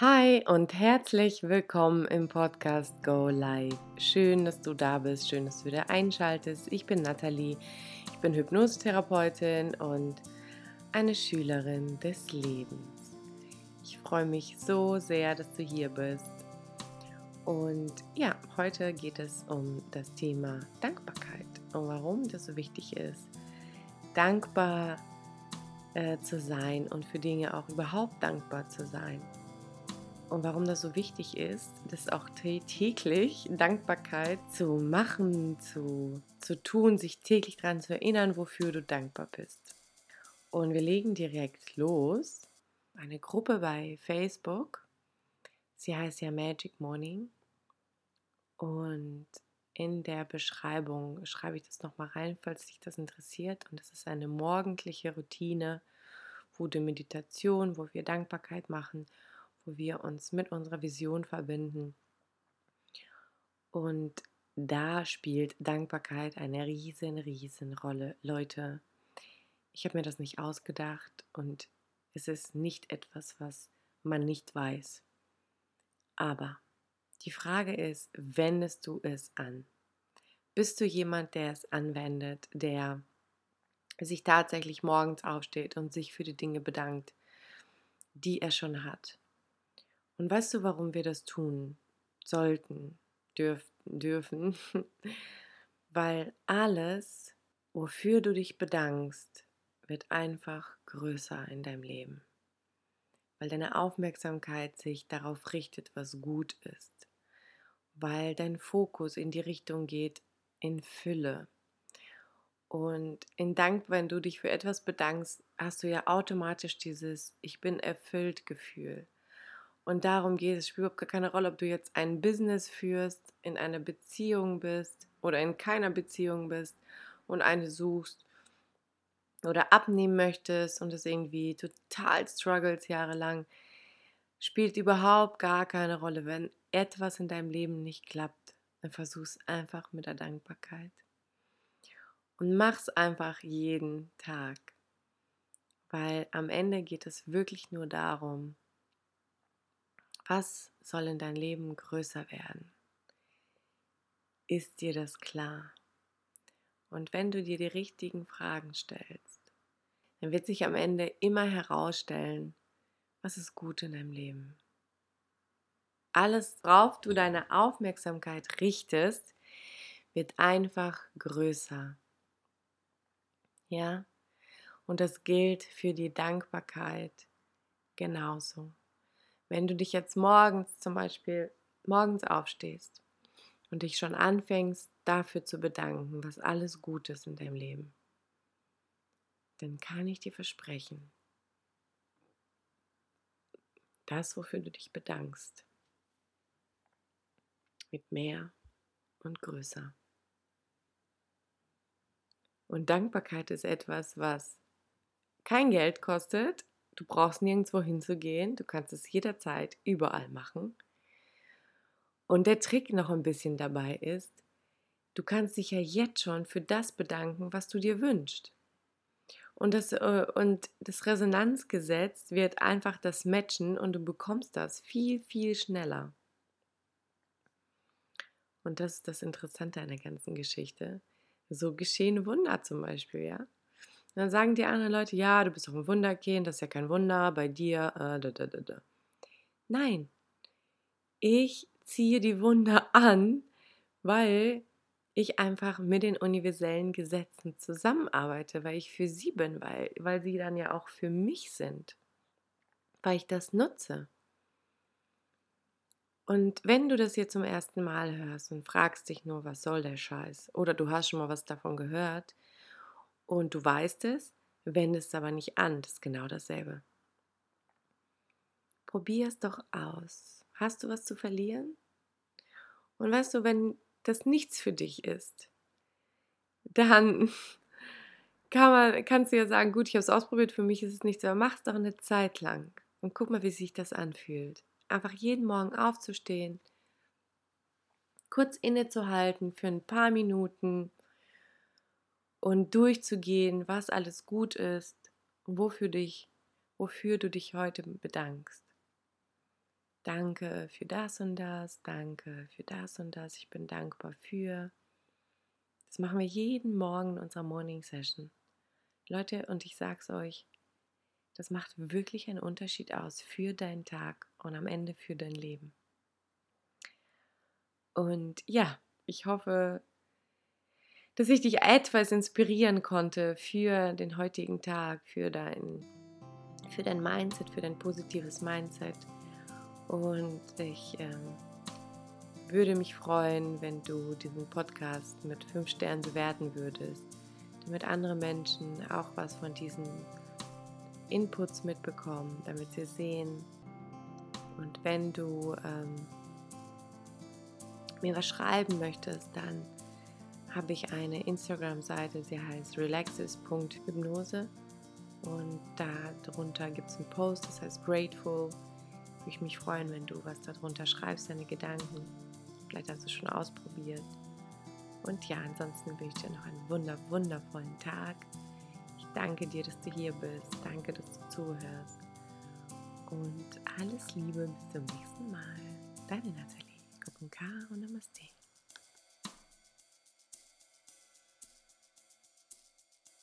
Hi und herzlich willkommen im Podcast Go Live. Schön, dass du da bist, schön, dass du wieder einschaltest. Ich bin Nathalie, ich bin Hypnosetherapeutin und eine Schülerin des Lebens. Ich freue mich so sehr, dass du hier bist. Und ja, heute geht es um das Thema Dankbarkeit und warum das so wichtig ist, dankbar äh, zu sein und für Dinge auch überhaupt dankbar zu sein und warum das so wichtig ist, das auch täglich Dankbarkeit zu machen, zu, zu tun, sich täglich daran zu erinnern, wofür du dankbar bist. Und wir legen direkt los. Eine Gruppe bei Facebook. Sie heißt ja Magic Morning. Und in der Beschreibung schreibe ich das nochmal rein, falls dich das interessiert. Und das ist eine morgendliche Routine, gute Meditation, wo wir Dankbarkeit machen wo wir uns mit unserer Vision verbinden. Und da spielt Dankbarkeit eine riesen, riesen Rolle. Leute, ich habe mir das nicht ausgedacht und es ist nicht etwas, was man nicht weiß. Aber die Frage ist, wendest du es an? Bist du jemand, der es anwendet, der sich tatsächlich morgens aufsteht und sich für die Dinge bedankt, die er schon hat? Und weißt du, warum wir das tun sollten, dürften, dürfen? Weil alles, wofür du dich bedankst, wird einfach größer in deinem Leben. Weil deine Aufmerksamkeit sich darauf richtet, was gut ist. Weil dein Fokus in die Richtung geht, in Fülle. Und in Dank, wenn du dich für etwas bedankst, hast du ja automatisch dieses Ich bin erfüllt Gefühl. Und darum geht es. Es spielt überhaupt gar keine Rolle, ob du jetzt ein Business führst, in einer Beziehung bist oder in keiner Beziehung bist und eine suchst oder abnehmen möchtest und es irgendwie total struggles jahrelang. Spielt überhaupt gar keine Rolle. Wenn etwas in deinem Leben nicht klappt, dann versuch es einfach mit der Dankbarkeit. Und mach's einfach jeden Tag. Weil am Ende geht es wirklich nur darum, was soll in dein Leben größer werden? Ist dir das klar? Und wenn du dir die richtigen Fragen stellst, dann wird sich am Ende immer herausstellen, was ist gut in deinem Leben. Alles, worauf du deine Aufmerksamkeit richtest, wird einfach größer. Ja? Und das gilt für die Dankbarkeit genauso. Wenn du dich jetzt morgens zum Beispiel morgens aufstehst und dich schon anfängst dafür zu bedanken, was alles gut ist in deinem Leben, dann kann ich dir versprechen, das, wofür du dich bedankst, wird mehr und größer. Und Dankbarkeit ist etwas, was kein Geld kostet, Du brauchst nirgendwo hinzugehen. Du kannst es jederzeit überall machen. Und der Trick noch ein bisschen dabei ist, du kannst dich ja jetzt schon für das bedanken, was du dir wünschst. Und das, äh, und das Resonanzgesetz wird einfach das matchen und du bekommst das viel, viel schneller. Und das ist das Interessante an der ganzen Geschichte. So geschehen Wunder zum Beispiel, ja. Und dann sagen die anderen Leute, ja, du bist doch ein Wunderkind, das ist ja kein Wunder bei dir. Äh, da, da, da. Nein, ich ziehe die Wunder an, weil ich einfach mit den universellen Gesetzen zusammenarbeite, weil ich für sie bin, weil, weil sie dann ja auch für mich sind, weil ich das nutze. Und wenn du das hier zum ersten Mal hörst und fragst dich nur, was soll der Scheiß, oder du hast schon mal was davon gehört, und du weißt es, wende es aber nicht an. Das ist genau dasselbe. Probier es doch aus. Hast du was zu verlieren? Und weißt du, wenn das nichts für dich ist, dann kann man, kannst du ja sagen, gut, ich habe es ausprobiert, für mich ist es nichts, aber mach es doch eine Zeit lang und guck mal, wie sich das anfühlt. Einfach jeden Morgen aufzustehen, kurz innezuhalten für ein paar Minuten und durchzugehen, was alles gut ist wofür dich, wofür du dich heute bedankst. Danke für das und das, danke für das und das, ich bin dankbar für. Das machen wir jeden Morgen in unserer Morning Session. Leute, und ich sag's euch, das macht wirklich einen Unterschied aus für deinen Tag und am Ende für dein Leben. Und ja, ich hoffe, dass ich dich etwas inspirieren konnte für den heutigen Tag, für dein, für dein Mindset, für dein positives Mindset. Und ich ähm, würde mich freuen, wenn du diesen Podcast mit fünf Sternen bewerten würdest, damit andere Menschen auch was von diesen Inputs mitbekommen, damit sie sehen. Und wenn du ähm, mir was schreiben möchtest, dann habe ich eine Instagram-Seite, sie heißt relaxes.hypnose und darunter gibt es einen Post, das heißt Grateful. Würde ich mich freuen, wenn du was darunter schreibst, deine Gedanken. Vielleicht hast du schon ausprobiert. Und ja, ansonsten wünsche ich dir noch einen wunder, wundervollen Tag. Ich danke dir, dass du hier bist. Danke, dass du zuhörst. Und alles Liebe bis zum nächsten Mal. Deine Nathalie. Kopun K und Namaste.